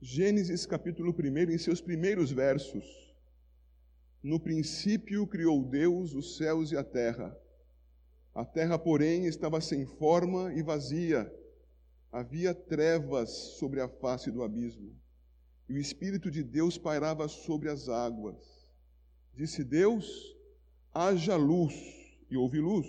Gênesis capítulo 1, em seus primeiros versos. No princípio criou Deus os céus e a terra. A terra, porém, estava sem forma e vazia. Havia trevas sobre a face do abismo. E o Espírito de Deus pairava sobre as águas. Disse Deus: haja luz, e houve luz.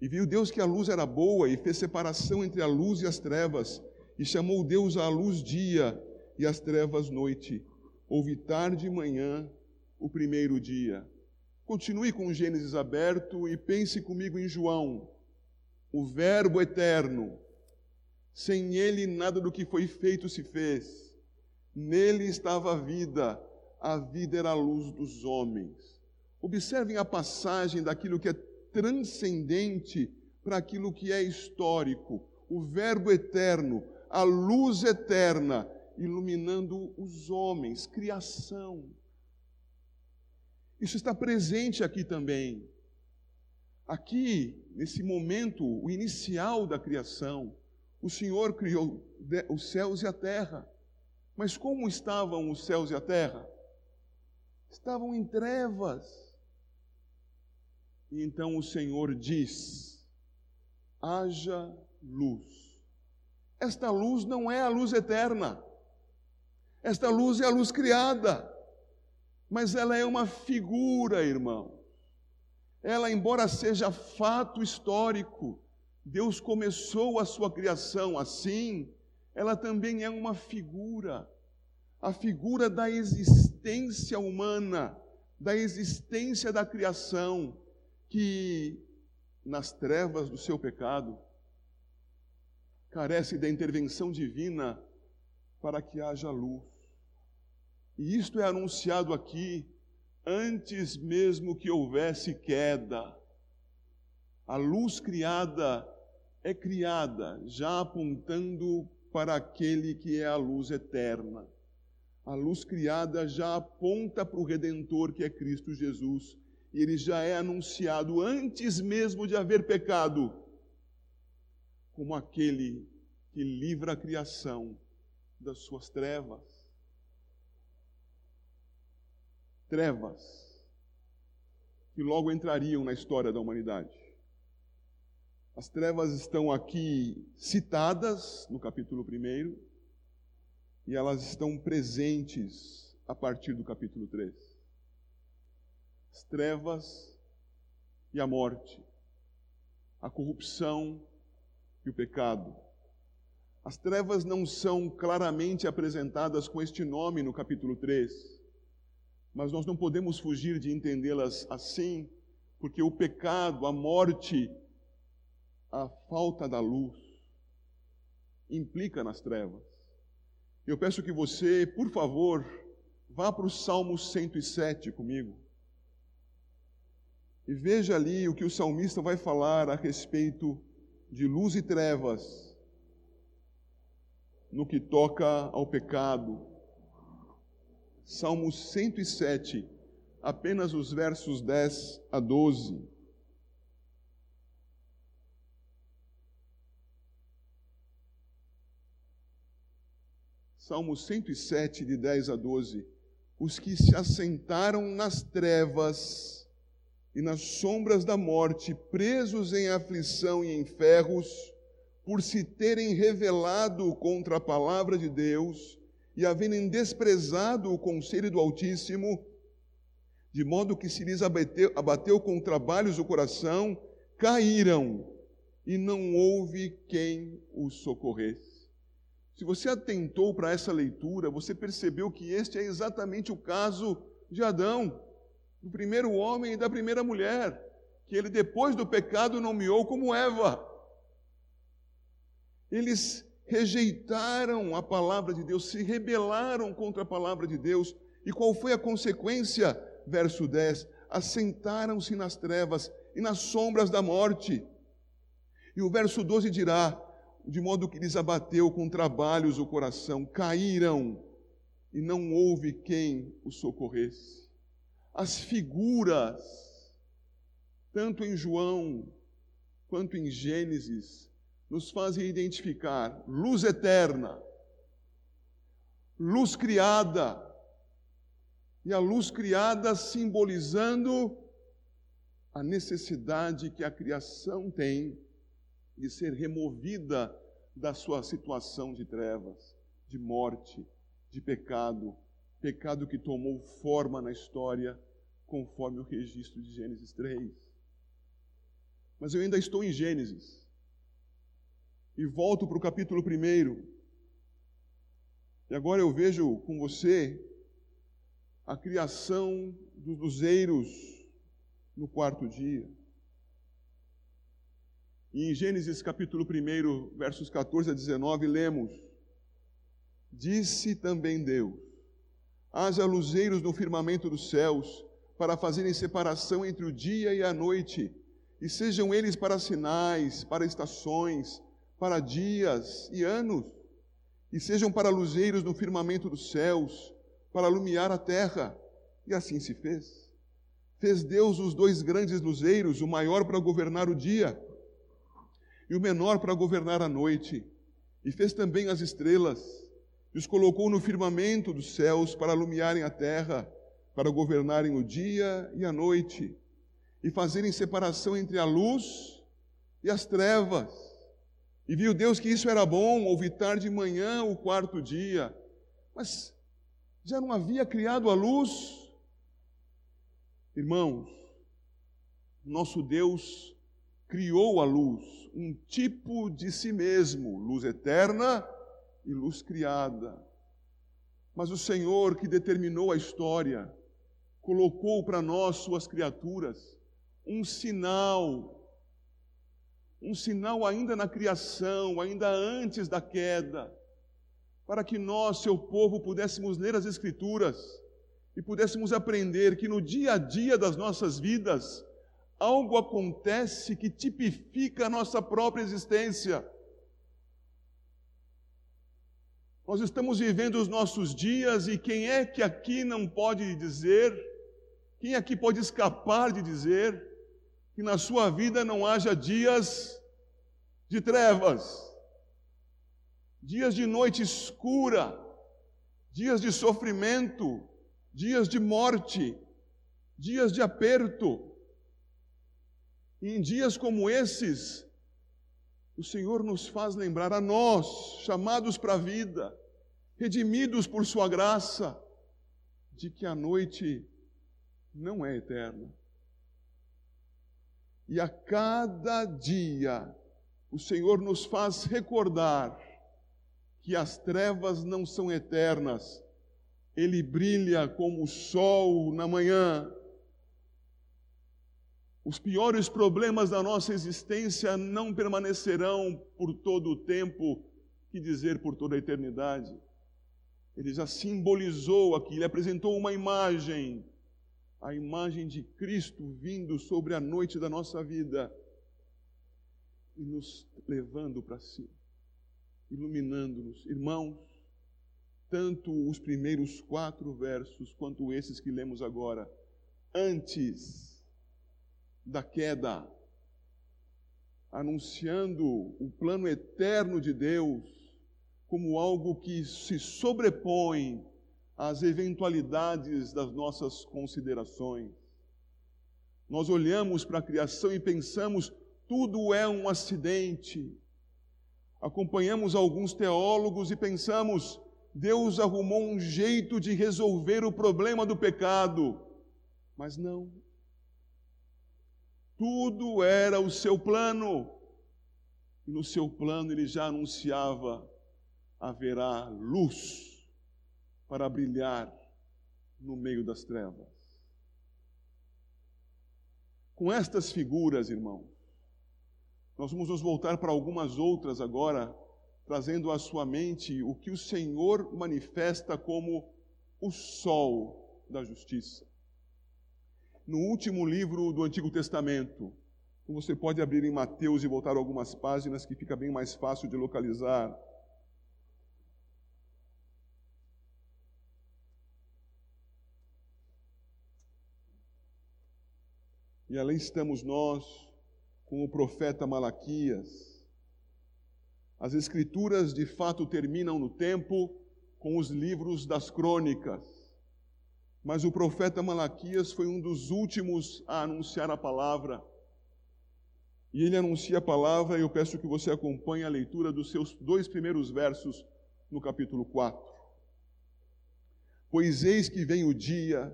E viu Deus que a luz era boa, e fez separação entre a luz e as trevas, e chamou Deus a luz dia, e as trevas noite. Houve tarde e manhã, o primeiro dia. Continue com Gênesis aberto e pense comigo em João, o Verbo eterno. Sem ele, nada do que foi feito se fez. Nele estava a vida, a vida era a luz dos homens. Observem a passagem daquilo que é transcendente para aquilo que é histórico. O Verbo eterno, a luz eterna, iluminando os homens, criação. Isso está presente aqui também. Aqui, nesse momento, o inicial da criação, o Senhor criou os céus e a terra. Mas como estavam os céus e a terra? Estavam em trevas. E então o Senhor diz: haja luz. Esta luz não é a luz eterna. Esta luz é a luz criada. Mas ela é uma figura, irmão. Ela, embora seja fato histórico, Deus começou a sua criação assim, ela também é uma figura. A figura da existência humana, da existência da criação que nas trevas do seu pecado carece da intervenção divina para que haja luz. E isto é anunciado aqui antes mesmo que houvesse queda. A luz criada é criada já apontando para aquele que é a luz eterna. A luz criada já aponta para o Redentor que é Cristo Jesus e ele já é anunciado antes mesmo de haver pecado, como aquele que livra a criação das suas trevas. Trevas que logo entrariam na história da humanidade. As trevas estão aqui citadas no capítulo 1 e elas estão presentes a partir do capítulo 3 as trevas e a morte, a corrupção e o pecado. As trevas não são claramente apresentadas com este nome no capítulo 3, mas nós não podemos fugir de entendê-las assim, porque o pecado, a morte, a falta da luz implica nas trevas. Eu peço que você, por favor, vá para o Salmo 107 comigo. E veja ali o que o salmista vai falar a respeito de luz e trevas no que toca ao pecado. Salmo 107, apenas os versos 10 a 12. Salmo 107, de 10 a 12. Os que se assentaram nas trevas e nas sombras da morte, presos em aflição e em ferros, por se terem revelado contra a palavra de Deus e haverem desprezado o conselho do Altíssimo, de modo que se lhes abateu, abateu com trabalhos o coração, caíram e não houve quem os socorresse. Se você atentou para essa leitura, você percebeu que este é exatamente o caso de Adão do primeiro homem e da primeira mulher, que ele, depois do pecado, nomeou como Eva. Eles rejeitaram a palavra de Deus, se rebelaram contra a palavra de Deus. E qual foi a consequência? Verso 10: Assentaram-se nas trevas e nas sombras da morte. E o verso 12 dirá: De modo que lhes abateu com trabalhos o coração, caíram e não houve quem os socorresse as figuras, tanto em João quanto em Gênesis, nos fazem identificar luz eterna, luz criada. E a luz criada simbolizando a necessidade que a criação tem de ser removida da sua situação de trevas, de morte, de pecado, pecado que tomou forma na história, conforme o registro de Gênesis 3. Mas eu ainda estou em Gênesis. E volto para o capítulo 1. E agora eu vejo com você a criação dos luzeiros no quarto dia. E em Gênesis capítulo 1, versos 14 a 19, lemos: Disse também Deus: Haja luzeiros no firmamento dos céus, para fazerem separação entre o dia e a noite, e sejam eles para sinais, para estações, para dias e anos, e sejam para luzeiros no firmamento dos céus, para alumiar a terra. E assim se fez. Fez Deus os dois grandes luzeiros, o maior para governar o dia e o menor para governar a noite. E fez também as estrelas, e os colocou no firmamento dos céus para alumiarem a terra, para governarem o dia e a noite, e fazerem separação entre a luz e as trevas. E viu Deus que isso era bom, houve tarde e manhã o quarto dia. Mas já não havia criado a luz? Irmãos, nosso Deus criou a luz, um tipo de si mesmo, luz eterna e luz criada. Mas o Senhor que determinou a história, colocou para nós, suas criaturas, um sinal, um sinal ainda na criação, ainda antes da queda, para que nós, seu povo, pudéssemos ler as Escrituras e pudéssemos aprender que no dia a dia das nossas vidas, algo acontece que tipifica a nossa própria existência. Nós estamos vivendo os nossos dias e quem é que aqui não pode dizer, quem aqui pode escapar de dizer, que na sua vida não haja dias de trevas, dias de noite escura, dias de sofrimento, dias de morte, dias de aperto. E em dias como esses, o Senhor nos faz lembrar a nós, chamados para a vida, redimidos por Sua graça, de que a noite não é eterna. E a cada dia, o Senhor nos faz recordar que as trevas não são eternas, Ele brilha como o sol na manhã, os piores problemas da nossa existência não permanecerão por todo o tempo, que dizer por toda a eternidade. Ele já simbolizou aqui, ele apresentou uma imagem, a imagem de Cristo vindo sobre a noite da nossa vida e nos levando para si, iluminando-nos. Irmãos, tanto os primeiros quatro versos quanto esses que lemos agora, antes da queda, anunciando o plano eterno de Deus como algo que se sobrepõe às eventualidades das nossas considerações. Nós olhamos para a criação e pensamos, tudo é um acidente. Acompanhamos alguns teólogos e pensamos, Deus arrumou um jeito de resolver o problema do pecado. Mas não. Tudo era o seu plano. E no seu plano ele já anunciava: haverá luz para brilhar no meio das trevas. Com estas figuras, irmão, nós vamos nos voltar para algumas outras agora, trazendo à sua mente o que o Senhor manifesta como o sol da justiça no último livro do Antigo Testamento. Você pode abrir em Mateus e voltar algumas páginas que fica bem mais fácil de localizar. E além estamos nós com o profeta Malaquias. As escrituras de fato terminam no tempo com os livros das crônicas. Mas o profeta Malaquias foi um dos últimos a anunciar a palavra. E ele anuncia a palavra, e eu peço que você acompanhe a leitura dos seus dois primeiros versos no capítulo 4. Pois eis que vem o dia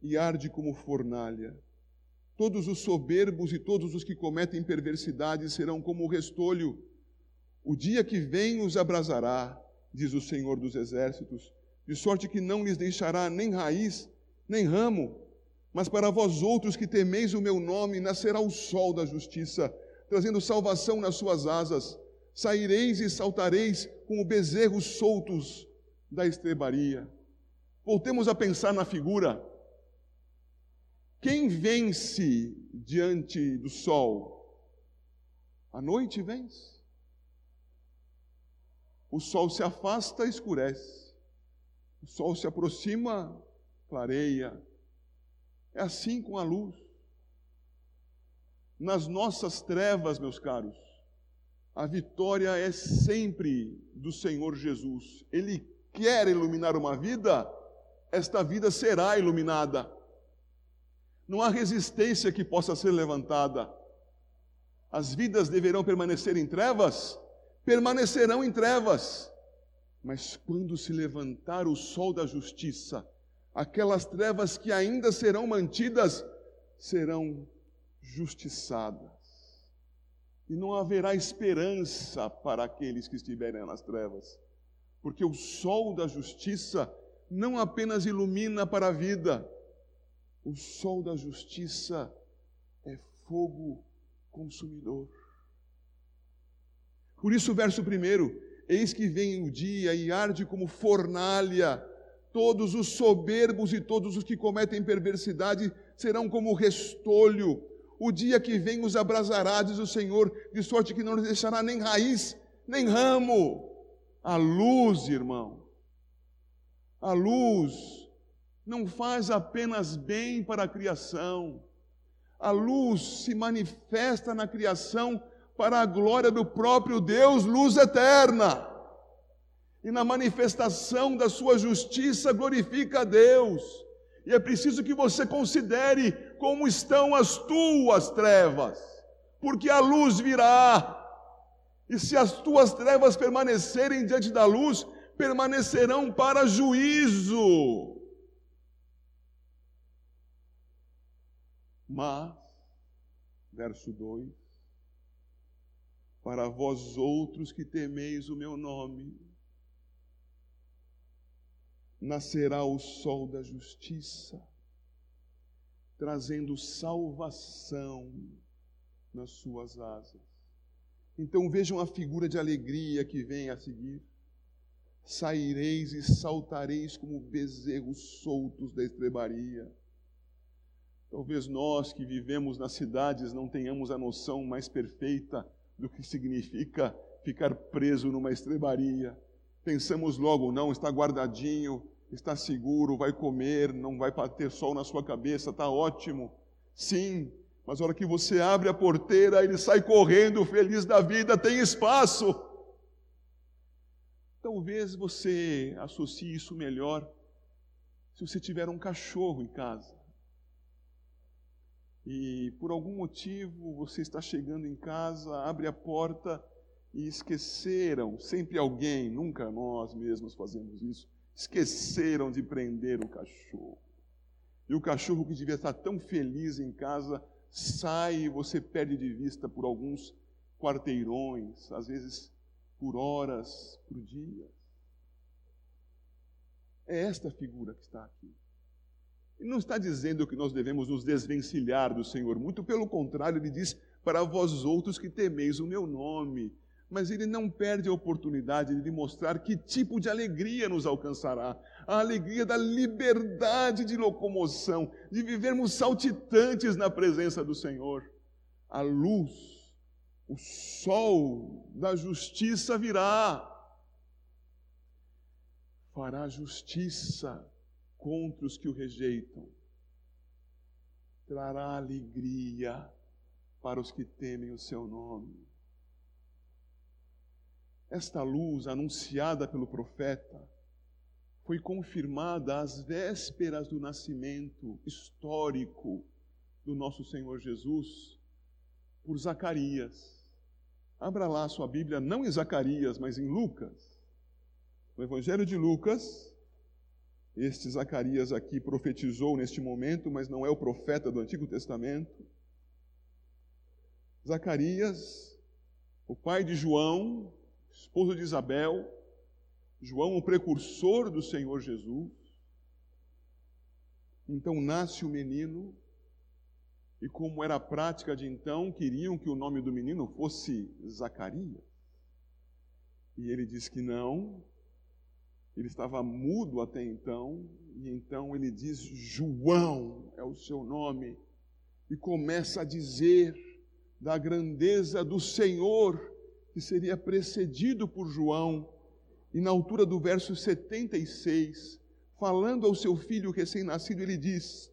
e arde como fornalha. Todos os soberbos e todos os que cometem perversidade serão como o restolho. O dia que vem os abrasará, diz o Senhor dos Exércitos, de sorte que não lhes deixará nem raiz, nem ramo. Mas para vós outros que temeis o meu nome, nascerá o sol da justiça, trazendo salvação nas suas asas. Saireis e saltareis como bezerros soltos da estrebaria. Voltemos a pensar na figura. Quem vence diante do sol? A noite vence. O sol se afasta, escurece. O sol se aproxima, clareia. É assim com a luz. Nas nossas trevas, meus caros, a vitória é sempre do Senhor Jesus. Ele quer iluminar uma vida, esta vida será iluminada. Não há resistência que possa ser levantada. As vidas deverão permanecer em trevas? Permanecerão em trevas. Mas quando se levantar o sol da justiça, aquelas trevas que ainda serão mantidas serão justiçadas. E não haverá esperança para aqueles que estiverem nas trevas, porque o sol da justiça não apenas ilumina para a vida, o sol da justiça é fogo consumidor. Por isso, o verso primeiro: Eis que vem o dia e arde como fornalha, todos os soberbos e todos os que cometem perversidade serão como restolho. O dia que vem os abrasará, diz o Senhor, de sorte que não lhes deixará nem raiz, nem ramo. A luz, irmão, a luz não faz apenas bem para a criação. A luz se manifesta na criação para a glória do próprio Deus, luz eterna. E na manifestação da sua justiça glorifica a Deus. E é preciso que você considere como estão as tuas trevas, porque a luz virá. E se as tuas trevas permanecerem diante da luz, permanecerão para juízo. Mas, verso 2: Para vós outros que temeis o meu nome, nascerá o sol da justiça, trazendo salvação nas suas asas. Então vejam a figura de alegria que vem a seguir. Saireis e saltareis como bezerros soltos da estrebaria Talvez nós que vivemos nas cidades não tenhamos a noção mais perfeita do que significa ficar preso numa estrebaria. Pensamos logo, não, está guardadinho, está seguro, vai comer, não vai ter sol na sua cabeça, está ótimo. Sim, mas a hora que você abre a porteira, ele sai correndo, feliz da vida, tem espaço. Talvez você associe isso melhor se você tiver um cachorro em casa e por algum motivo você está chegando em casa, abre a porta e esqueceram, sempre alguém, nunca nós mesmos fazemos isso, esqueceram de prender o cachorro. E o cachorro que devia estar tão feliz em casa sai e você perde de vista por alguns quarteirões, às vezes por horas, por dias. É esta figura que está aqui. Ele não está dizendo que nós devemos nos desvencilhar do Senhor, muito pelo contrário, ele diz: para vós outros que temeis o meu nome. Mas ele não perde a oportunidade de mostrar que tipo de alegria nos alcançará a alegria da liberdade de locomoção, de vivermos saltitantes na presença do Senhor. A luz, o sol da justiça virá, fará justiça contra os que o rejeitam. Trará alegria para os que temem o seu nome. Esta luz anunciada pelo profeta foi confirmada às vésperas do nascimento histórico do nosso Senhor Jesus por Zacarias. Abra lá sua Bíblia, não em Zacarias, mas em Lucas. No Evangelho de Lucas, este Zacarias aqui profetizou neste momento, mas não é o profeta do Antigo Testamento. Zacarias, o pai de João, esposo de Isabel, João, o precursor do Senhor Jesus. Então nasce o menino, e como era a prática de então, queriam que o nome do menino fosse Zacarias. E ele diz que não, ele estava mudo até então, e então ele diz: João é o seu nome, e começa a dizer da grandeza do Senhor, que seria precedido por João, e na altura do verso 76, falando ao seu filho recém-nascido, ele diz: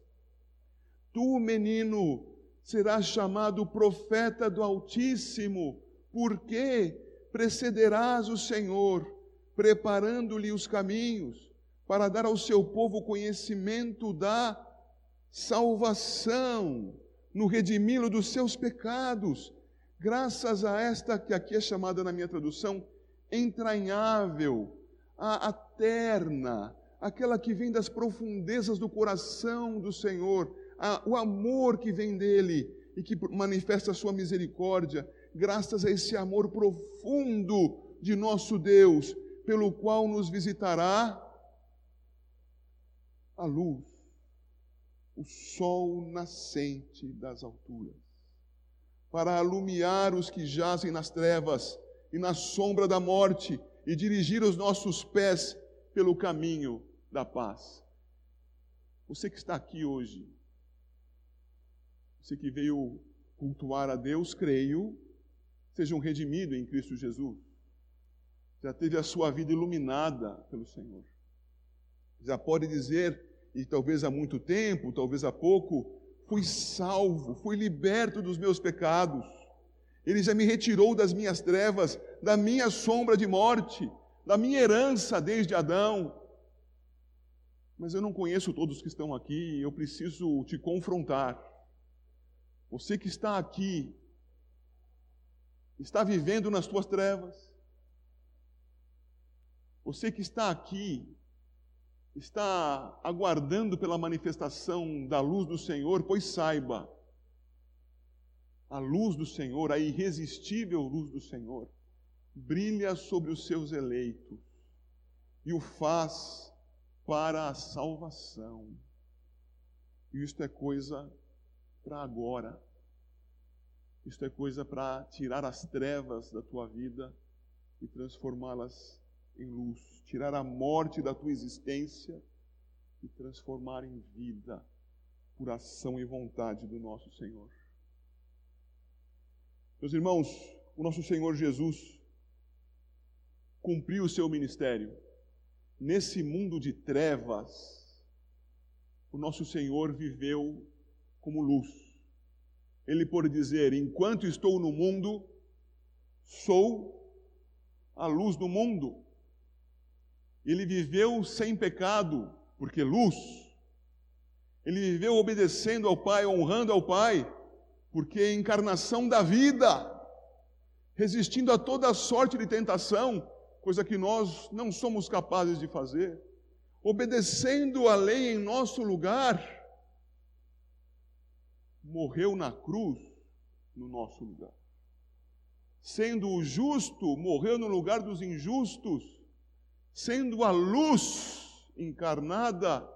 Tu, menino, serás chamado profeta do Altíssimo, porque precederás o Senhor preparando-lhe os caminhos, para dar ao seu povo conhecimento da salvação, no redimi-lo dos seus pecados, graças a esta que aqui é chamada na minha tradução entranhável, a, terna, aquela que vem das profundezas do coração do Senhor, a, o amor que vem dele e que manifesta a sua misericórdia, graças a esse amor profundo de nosso Deus, pelo qual nos visitará a luz, o sol nascente das alturas, para alumiar os que jazem nas trevas e na sombra da morte e dirigir os nossos pés pelo caminho da paz. Você que está aqui hoje, você que veio cultuar a Deus, creio, seja um redimido em Cristo Jesus já teve a sua vida iluminada pelo Senhor. Já pode dizer, e talvez há muito tempo, talvez há pouco, fui salvo, fui liberto dos meus pecados. Ele já me retirou das minhas trevas, da minha sombra de morte, da minha herança desde Adão. Mas eu não conheço todos que estão aqui, eu preciso te confrontar. Você que está aqui, está vivendo nas tuas trevas, você que está aqui, está aguardando pela manifestação da luz do Senhor, pois saiba, a luz do Senhor, a irresistível luz do Senhor, brilha sobre os seus eleitos e o faz para a salvação. E isto é coisa para agora. Isto é coisa para tirar as trevas da tua vida e transformá-las em luz, tirar a morte da tua existência e transformar em vida por ação e vontade do nosso Senhor. Meus irmãos, o nosso Senhor Jesus cumpriu o seu ministério. Nesse mundo de trevas, o nosso Senhor viveu como luz. Ele pode dizer: enquanto estou no mundo, sou a luz do mundo. Ele viveu sem pecado, porque luz. Ele viveu obedecendo ao Pai, honrando ao Pai, porque é encarnação da vida, resistindo a toda sorte de tentação, coisa que nós não somos capazes de fazer, obedecendo a lei em nosso lugar, morreu na cruz no nosso lugar. Sendo o justo, morreu no lugar dos injustos sendo a luz encarnada,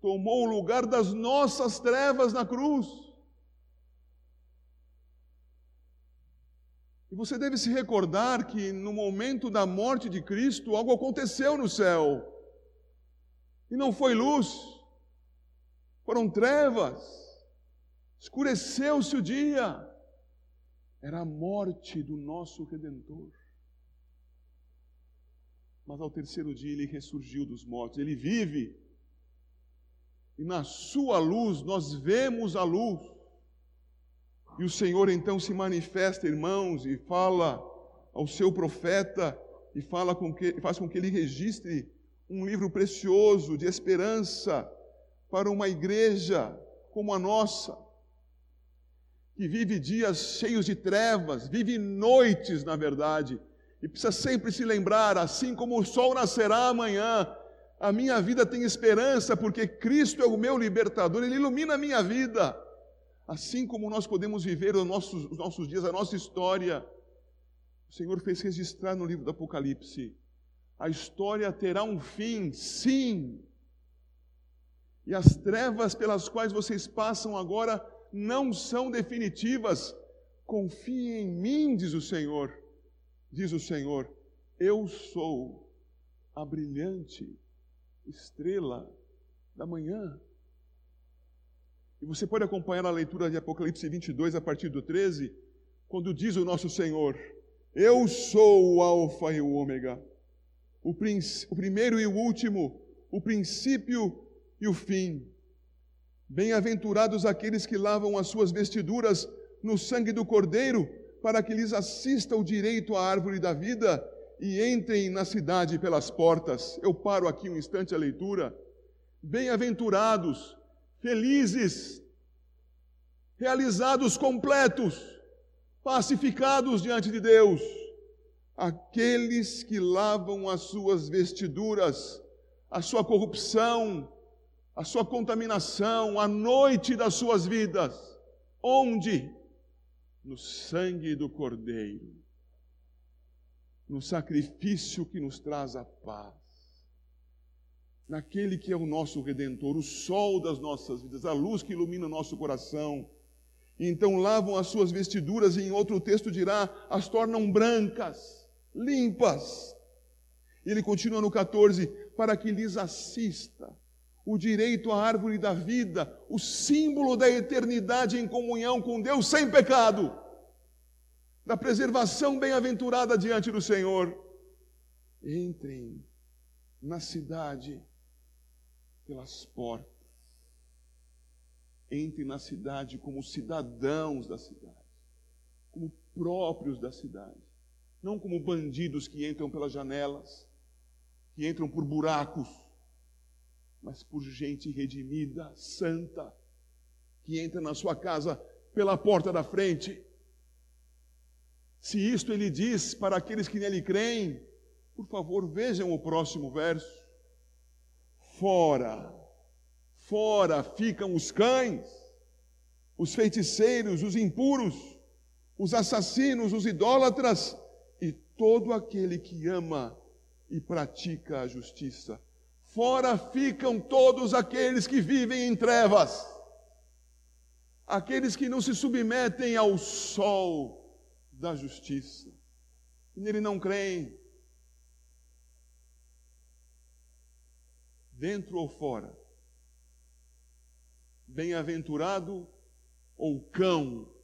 tomou o lugar das nossas trevas na cruz. E você deve se recordar que no momento da morte de Cristo, algo aconteceu no céu. E não foi luz, foram trevas, escureceu-se o dia. Era a morte do nosso Redentor. Mas ao terceiro dia ele ressurgiu dos mortos, ele vive. E na sua luz nós vemos a luz. E o Senhor então se manifesta, irmãos, e fala ao seu profeta e fala com que, faz com que ele registre um livro precioso de esperança para uma igreja como a nossa, que vive dias cheios de trevas, vive noites, na verdade, e precisa sempre se lembrar, assim como o sol nascerá amanhã, a minha vida tem esperança, porque Cristo é o meu libertador, Ele ilumina a minha vida. Assim como nós podemos viver os nossos, os nossos dias, a nossa história, o Senhor fez registrar no livro do Apocalipse. A história terá um fim, sim. E as trevas pelas quais vocês passam agora não são definitivas. Confie em mim, diz o Senhor. Diz o Senhor: Eu sou a brilhante estrela da manhã. E você pode acompanhar a leitura de Apocalipse 22 a partir do 13, quando diz o nosso Senhor: Eu sou o Alfa e o Ômega, o, o primeiro e o último, o princípio e o fim. Bem-aventurados aqueles que lavam as suas vestiduras no sangue do Cordeiro, para que lhes assista o direito à árvore da vida e entrem na cidade pelas portas. Eu paro aqui um instante a leitura. Bem-aventurados, felizes, realizados completos, pacificados diante de Deus, aqueles que lavam as suas vestiduras, a sua corrupção, a sua contaminação, a noite das suas vidas. Onde? No sangue do Cordeiro no sacrifício que nos traz a paz, naquele que é o nosso redentor, o sol das nossas vidas, a luz que ilumina o nosso coração. Então lavam as suas vestiduras, e em outro texto dirá, as tornam brancas, limpas. Ele continua no 14: para que lhes assista o direito à árvore da vida, o símbolo da eternidade em comunhão com Deus sem pecado da preservação bem-aventurada diante do Senhor. Entrem na cidade pelas portas. Entrem na cidade como cidadãos da cidade, como próprios da cidade, não como bandidos que entram pelas janelas, que entram por buracos, mas por gente redimida, santa, que entra na sua casa pela porta da frente se isto ele diz para aqueles que nele creem, por favor, vejam o próximo verso. Fora, fora ficam os cães, os feiticeiros, os impuros, os assassinos, os idólatras e todo aquele que ama e pratica a justiça. Fora ficam todos aqueles que vivem em trevas, aqueles que não se submetem ao sol da justiça. E nele não creem. Dentro ou fora. Bem-aventurado ou cão.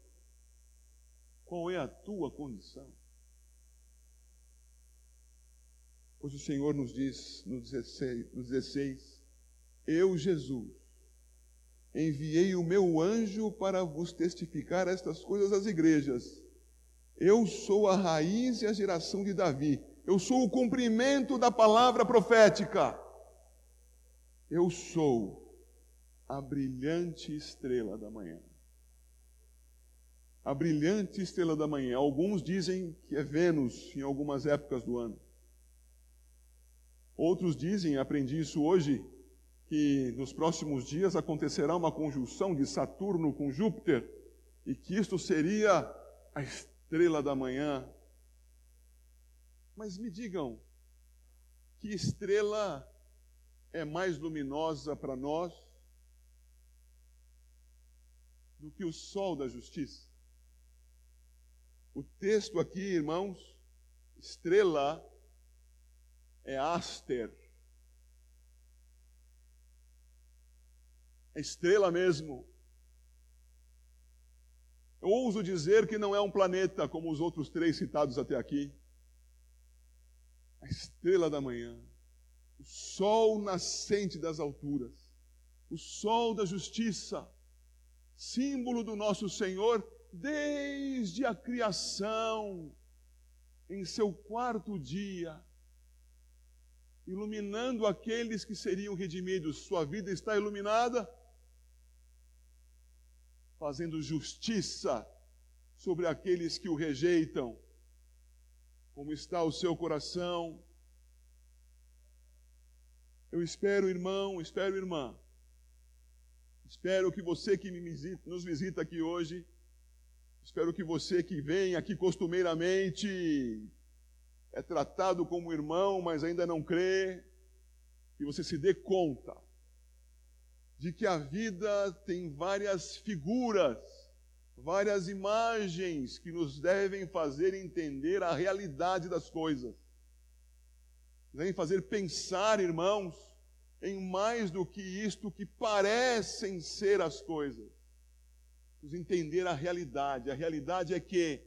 Qual é a tua condição? Pois o Senhor nos diz no 16, no 16 Eu, Jesus, enviei o meu anjo para vos testificar estas coisas às igrejas. Eu sou a raiz e a geração de Davi. Eu sou o cumprimento da palavra profética. Eu sou a brilhante estrela da manhã. A brilhante estrela da manhã. Alguns dizem que é Vênus em algumas épocas do ano. Outros dizem, aprendi isso hoje, que nos próximos dias acontecerá uma conjunção de Saturno com Júpiter e que isto seria a estrela da manhã. Mas me digam, que estrela é mais luminosa para nós do que o sol da justiça? O texto aqui, irmãos, estrela é aster. É estrela mesmo. Eu ouso dizer que não é um planeta como os outros três citados até aqui. A estrela da manhã, o sol nascente das alturas, o sol da justiça, símbolo do nosso Senhor desde a criação, em seu quarto dia, iluminando aqueles que seriam redimidos. Sua vida está iluminada, fazendo justiça sobre aqueles que o rejeitam. Como está o seu coração? Eu espero, irmão, espero, irmã. Espero que você que visita, nos visita aqui hoje, espero que você que vem aqui costumeiramente é tratado como irmão, mas ainda não crê, que você se dê conta de que a vida tem várias figuras, várias imagens que nos devem fazer entender a realidade das coisas. Devem fazer pensar, irmãos, em mais do que isto que parecem ser as coisas. Nos entender a realidade. A realidade é que,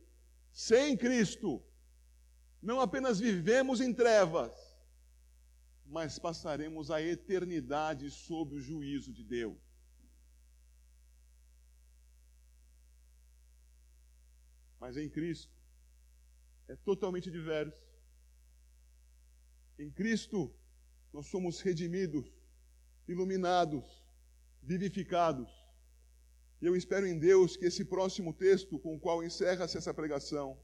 sem Cristo, não apenas vivemos em trevas, mas passaremos a eternidade sob o juízo de Deus. Mas em Cristo é totalmente diverso. Em Cristo nós somos redimidos, iluminados, vivificados. E eu espero em Deus que esse próximo texto com o qual encerra-se essa pregação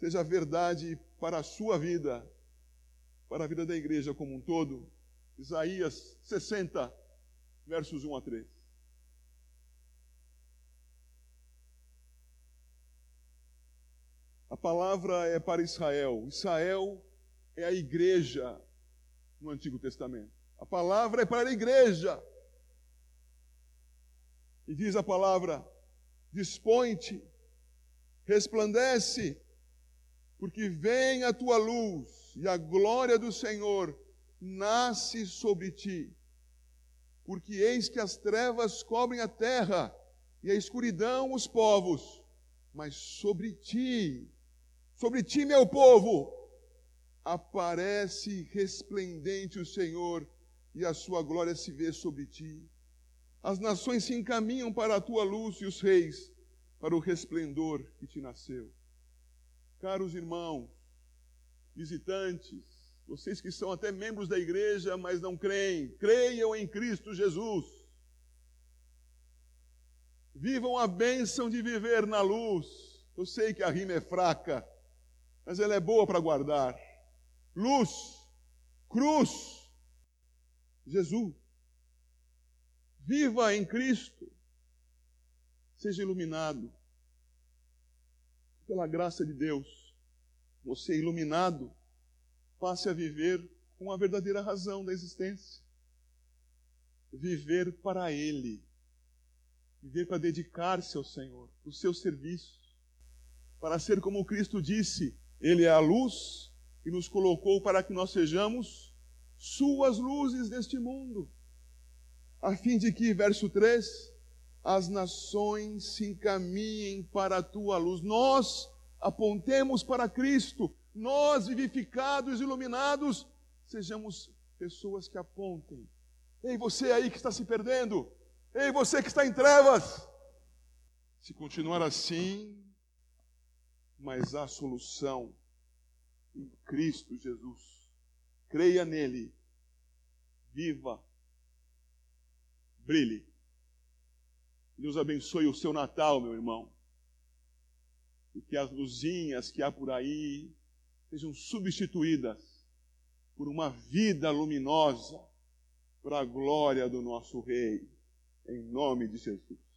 seja verdade para a sua vida, para a vida da igreja como um todo. Isaías 60, versos 1 a 3. A palavra é para Israel. Israel é a igreja no Antigo Testamento. A palavra é para a igreja. E diz a palavra: dispõe-te, resplandece, porque vem a tua luz e a glória do Senhor nasce sobre ti. Porque eis que as trevas cobrem a terra e a escuridão os povos, mas sobre ti, sobre ti, meu povo, aparece resplendente o Senhor e a sua glória se vê sobre ti. As nações se encaminham para a tua luz e os reis para o resplendor que te nasceu. Caros irmãos, visitantes, vocês que são até membros da igreja, mas não creem, creiam em Cristo Jesus. Vivam a bênção de viver na luz. Eu sei que a rima é fraca, mas ela é boa para guardar. Luz, cruz, Jesus. Viva em Cristo. Seja iluminado pela graça de Deus, você iluminado, passe a viver com a verdadeira razão da existência. Viver para Ele. Viver para dedicar-se ao Senhor, para o seu serviço. Para ser como Cristo disse, Ele é a luz e nos colocou para que nós sejamos Suas luzes neste mundo. A fim de que, verso 3, as nações se encaminhem para a tua luz. Nós apontemos para Cristo, nós vivificados, iluminados, sejamos pessoas que apontem. Ei, você aí que está se perdendo, ei, você que está em trevas. Se continuar assim, mas há solução em Cristo Jesus. Creia nele, viva, brilhe. Deus abençoe o seu Natal, meu irmão. E que as luzinhas que há por aí sejam substituídas por uma vida luminosa para a glória do nosso Rei. Em nome de Jesus.